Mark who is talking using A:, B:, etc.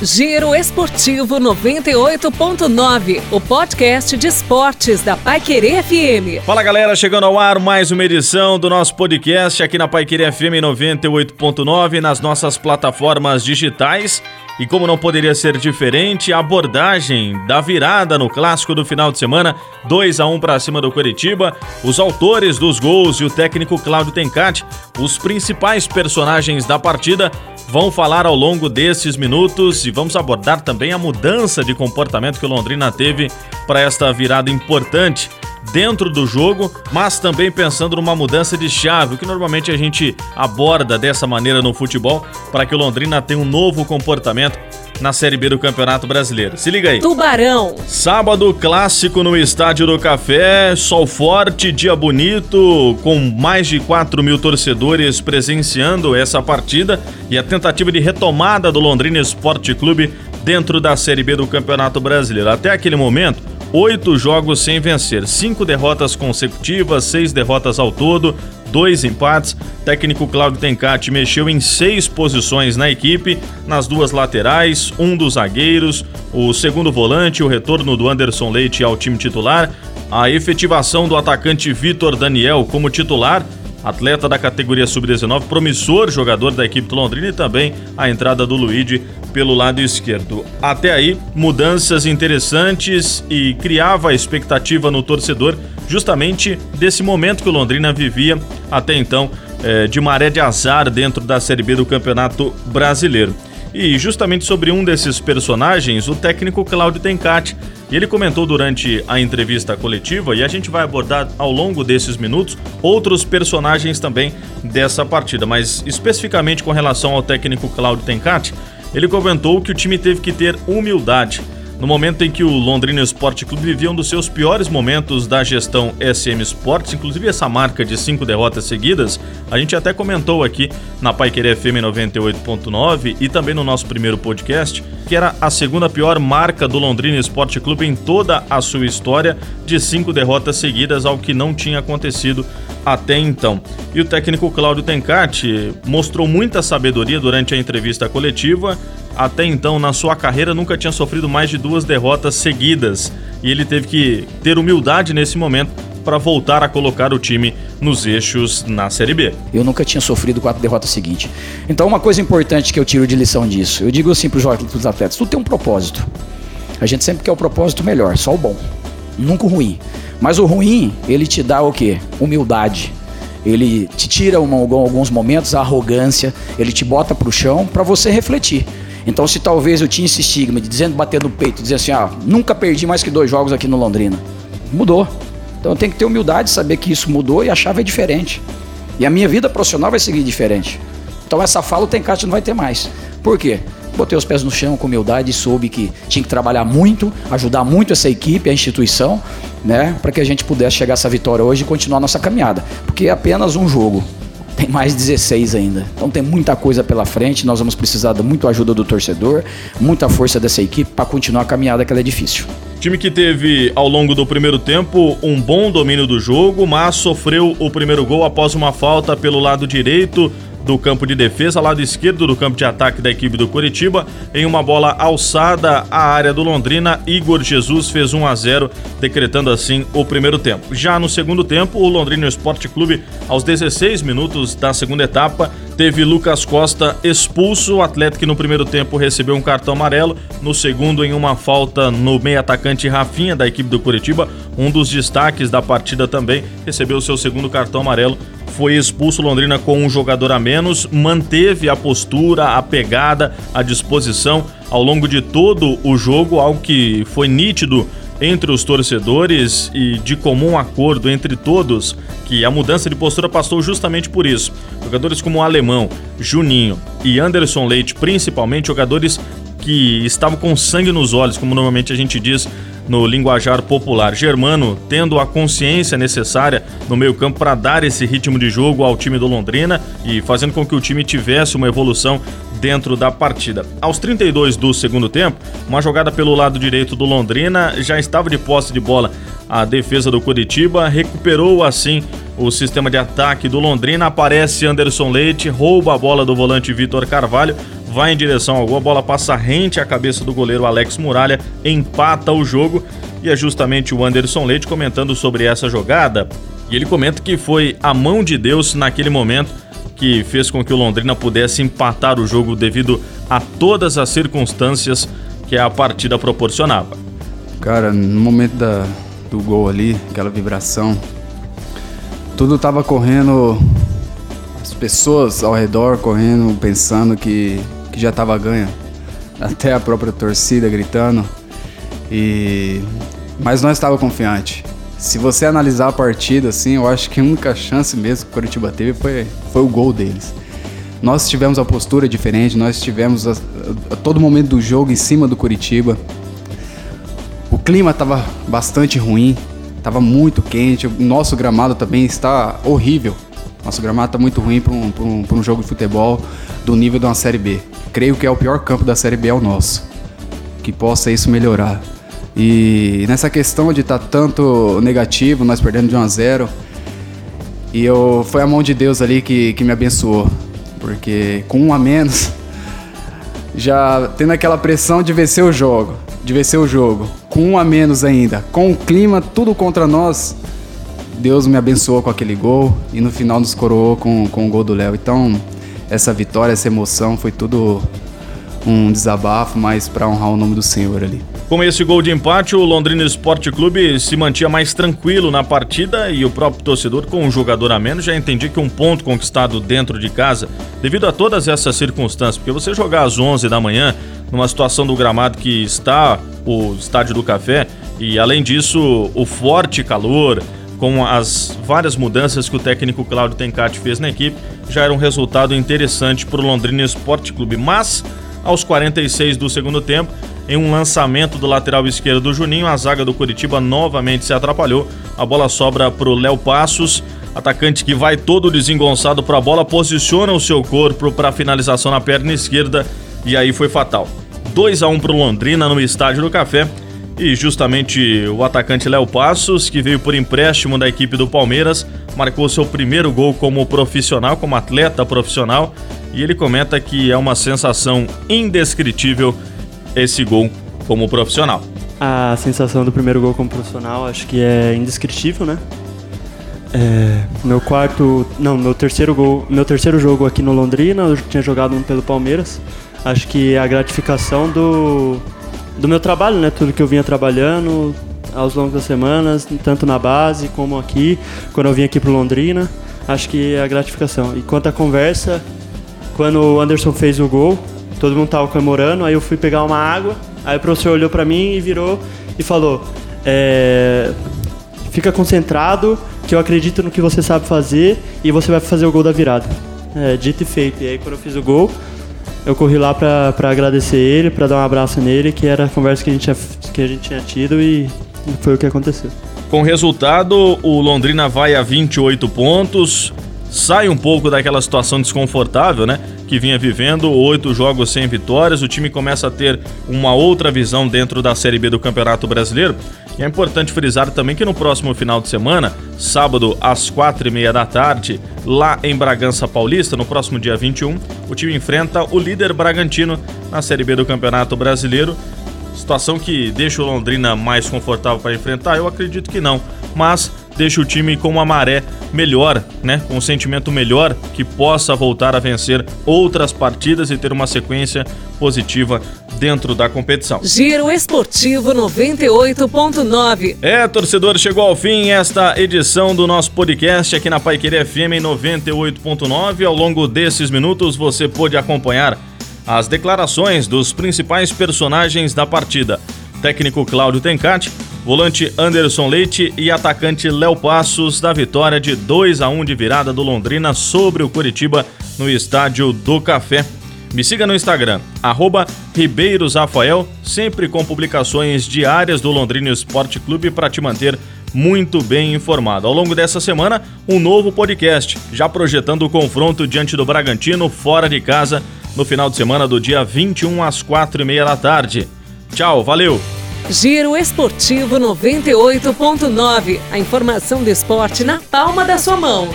A: Giro Esportivo 98.9, o podcast de esportes da Paiquerê FM.
B: Fala galera, chegando ao ar mais uma edição do nosso podcast aqui na Paiquerê FM 98.9, nas nossas plataformas digitais. E como não poderia ser diferente, a abordagem da virada no clássico do final de semana, 2 a 1 para cima do Curitiba, os autores dos gols e o técnico Cláudio Tencati, os principais personagens da partida vão falar ao longo desses minutos e vamos abordar também a mudança de comportamento que o Londrina teve para esta virada importante dentro do jogo, mas também pensando numa mudança de chave, o que normalmente a gente aborda dessa maneira no futebol, para que o Londrina tenha um novo comportamento na Série B do Campeonato Brasileiro. Se liga aí.
A: Tubarão.
B: Sábado clássico no Estádio do Café, sol forte, dia bonito, com mais de 4 mil torcedores presenciando essa partida e a tentativa de retomada do Londrina Esporte Clube dentro da Série B do Campeonato Brasileiro. Até aquele momento, oito jogos sem vencer, cinco derrotas consecutivas, seis derrotas ao todo, dois empates. Técnico Claudio Tencati mexeu em seis posições na equipe, nas duas laterais, um dos zagueiros, o segundo volante, o retorno do Anderson Leite ao time titular, a efetivação do atacante Vitor Daniel como titular atleta da categoria sub-19, promissor jogador da equipe Londrina e também a entrada do Luigi pelo lado esquerdo. Até aí, mudanças interessantes e criava a expectativa no torcedor justamente desse momento que o Londrina vivia até então é, de maré de azar dentro da Série B do Campeonato Brasileiro. E justamente sobre um desses personagens, o técnico Cláudio Tencati. Ele comentou durante a entrevista coletiva, e a gente vai abordar ao longo desses minutos outros personagens também dessa partida, mas especificamente com relação ao técnico Cláudio Tencati, ele comentou que o time teve que ter humildade no momento em que o Londrina Esporte Clube vivia um dos seus piores momentos da gestão SM Sports, inclusive essa marca de cinco derrotas seguidas, a gente até comentou aqui na Paiquerê FM 98.9 e também no nosso primeiro podcast, que era a segunda pior marca do Londrina Esporte Clube em toda a sua história, de cinco derrotas seguidas, ao que não tinha acontecido até então. E o técnico Cláudio Tencati mostrou muita sabedoria durante a entrevista coletiva até então na sua carreira nunca tinha sofrido mais de duas derrotas seguidas e ele teve que ter humildade nesse momento para voltar a colocar o time nos eixos na Série B.
C: Eu nunca tinha sofrido quatro derrotas seguintes. Então, uma coisa importante que eu tiro de lição disso, eu digo assim para os atletas: tudo tem um propósito. A gente sempre quer o propósito melhor, só o bom, nunca o ruim. Mas o ruim, ele te dá o quê? Humildade. Ele te tira uma, alguns momentos a arrogância, ele te bota para o chão para você refletir. Então, se talvez eu tinha esse estigma de dizendo, bater no peito, dizer assim, ah, nunca perdi mais que dois jogos aqui no Londrina. Mudou. Então, eu tenho que ter humildade, saber que isso mudou e a chave é diferente. E a minha vida profissional vai seguir diferente. Então, essa fala o Tencate não vai ter mais. Por quê? Botei os pés no chão com humildade e soube que tinha que trabalhar muito, ajudar muito essa equipe, a instituição, né, para que a gente pudesse chegar a essa vitória hoje e continuar nossa caminhada. Porque é apenas um jogo tem mais 16 ainda. Então tem muita coisa pela frente, nós vamos precisar de muita ajuda do torcedor, muita força dessa equipe para continuar a caminhada que ela é difícil.
B: Time que teve ao longo do primeiro tempo um bom domínio do jogo, mas sofreu o primeiro gol após uma falta pelo lado direito do campo de defesa, lado esquerdo do campo de ataque da equipe do Curitiba, em uma bola alçada à área do Londrina, Igor Jesus fez 1 a 0, decretando assim o primeiro tempo. Já no segundo tempo, o Londrina Esporte Clube, aos 16 minutos da segunda etapa, teve Lucas Costa expulso, o atleta que no primeiro tempo recebeu um cartão amarelo, no segundo em uma falta no meio atacante Rafinha da equipe do Curitiba, um dos destaques da partida também, recebeu seu segundo cartão amarelo foi expulso Londrina com um jogador a menos, manteve a postura, a pegada, a disposição ao longo de todo o jogo, algo que foi nítido entre os torcedores e de comum acordo entre todos que a mudança de postura passou justamente por isso. Jogadores como o Alemão, Juninho e Anderson Leite, principalmente jogadores que estavam com sangue nos olhos, como normalmente a gente diz no linguajar popular. Germano tendo a consciência necessária no meio-campo para dar esse ritmo de jogo ao time do Londrina e fazendo com que o time tivesse uma evolução dentro da partida. Aos 32 do segundo tempo, uma jogada pelo lado direito do Londrina já estava de posse de bola. A defesa do Curitiba recuperou assim o sistema de ataque do Londrina. Aparece Anderson Leite, rouba a bola do volante Vitor Carvalho vai em direção ao gol, a bola passa rente à cabeça do goleiro Alex Muralha, empata o jogo e é justamente o Anderson Leite comentando sobre essa jogada. E ele comenta que foi a mão de Deus naquele momento que fez com que o Londrina pudesse empatar o jogo devido a todas as circunstâncias que a partida proporcionava.
D: Cara, no momento da, do gol ali, aquela vibração, tudo estava correndo, as pessoas ao redor correndo, pensando que, que já estava ganha. Até a própria torcida gritando. E mas nós estava confiante. Se você analisar a partida, assim, eu acho que a única chance mesmo que o Curitiba teve foi, foi o gol deles. Nós tivemos a postura diferente, nós tivemos a, a, todo momento do jogo em cima do Curitiba. O clima estava bastante ruim, estava muito quente, o nosso gramado também está horrível. Nosso gramado está muito ruim para um, um, um jogo de futebol do nível de uma Série B. Creio que é o pior campo da Série B é o nosso. Que possa isso melhorar. E nessa questão de estar tá tanto negativo, nós perdendo de 1 a 0, e eu foi a mão de Deus ali que, que me abençoou, porque com um a menos, já tendo aquela pressão de vencer o jogo, de vencer o jogo, com um a menos ainda, com o clima tudo contra nós, Deus me abençoou com aquele gol e no final nos coroou com, com o gol do Léo. Então, essa vitória, essa emoção foi tudo um desabafo, mas para honrar o nome do Senhor ali.
B: Com esse gol de empate, o Londrina Esporte Clube se mantinha mais tranquilo na partida e o próprio torcedor, com um jogador a menos, já entendia que um ponto conquistado dentro de casa, devido a todas essas circunstâncias, porque você jogar às 11 da manhã, numa situação do gramado que está o Estádio do Café, e além disso, o forte calor, com as várias mudanças que o técnico Cláudio Tencati fez na equipe, já era um resultado interessante para o Londrina Esporte Clube. Mas, aos 46 do segundo tempo, em um lançamento do lateral esquerdo do Juninho, a zaga do Curitiba novamente se atrapalhou. A bola sobra para o Léo Passos, atacante que vai todo desengonçado para a bola, posiciona o seu corpo para a finalização na perna esquerda e aí foi fatal. 2 a 1 para o Londrina no Estádio do Café. E justamente o atacante Léo Passos, que veio por empréstimo da equipe do Palmeiras, marcou seu primeiro gol como profissional, como atleta profissional, e ele comenta que é uma sensação indescritível esse gol como profissional.
E: A sensação do primeiro gol como profissional acho que é indescritível, né? É, meu quarto, não, meu terceiro gol, meu terceiro jogo aqui no Londrina, eu tinha jogado um pelo Palmeiras. Acho que é a gratificação do do meu trabalho, né? Tudo que eu vinha trabalhando aos longos das semanas, tanto na base como aqui, quando eu vim aqui pro Londrina, acho que é a gratificação. E quanto à conversa, quando o Anderson fez o gol, todo mundo tava comemorando, aí eu fui pegar uma água, aí o professor olhou para mim e virou e falou: é, fica concentrado, que eu acredito no que você sabe fazer e você vai fazer o gol da virada. É, dito e feito. E aí quando eu fiz o gol, eu corri lá para agradecer ele, para dar um abraço nele, que era a conversa que a gente tinha, que a gente tinha tido e foi o que aconteceu.
B: Com resultado, o Londrina vai a 28 pontos, sai um pouco daquela situação desconfortável, né? Que vinha vivendo, oito jogos sem vitórias. O time começa a ter uma outra visão dentro da Série B do Campeonato Brasileiro. E é importante frisar também que no próximo final de semana, sábado às quatro e meia da tarde, lá em Bragança Paulista, no próximo dia 21, o time enfrenta o líder Bragantino na Série B do Campeonato Brasileiro. Situação que deixa o Londrina mais confortável para enfrentar? Eu acredito que não, mas deixa o time com uma maré melhor, né? Com um sentimento melhor que possa voltar a vencer outras partidas e ter uma sequência positiva dentro da competição.
A: Giro Esportivo 98.9.
B: É, torcedor, chegou ao fim esta edição do nosso podcast aqui na Paiqueria FM 98.9. Ao longo desses minutos você pôde acompanhar as declarações dos principais personagens da partida. Técnico Cláudio Tencati, volante Anderson Leite e atacante Léo Passos da vitória de 2 a 1 de virada do Londrina sobre o Curitiba no estádio do Café. Me siga no Instagram, arroba RibeiroSafael, sempre com publicações diárias do Londrina Esporte Clube para te manter muito bem informado. Ao longo dessa semana, um novo podcast, já projetando o confronto diante do Bragantino fora de casa no final de semana do dia 21 às 4 e meia da tarde. Tchau, valeu!
A: Giro Esportivo 98.9. A informação do esporte na palma da sua mão.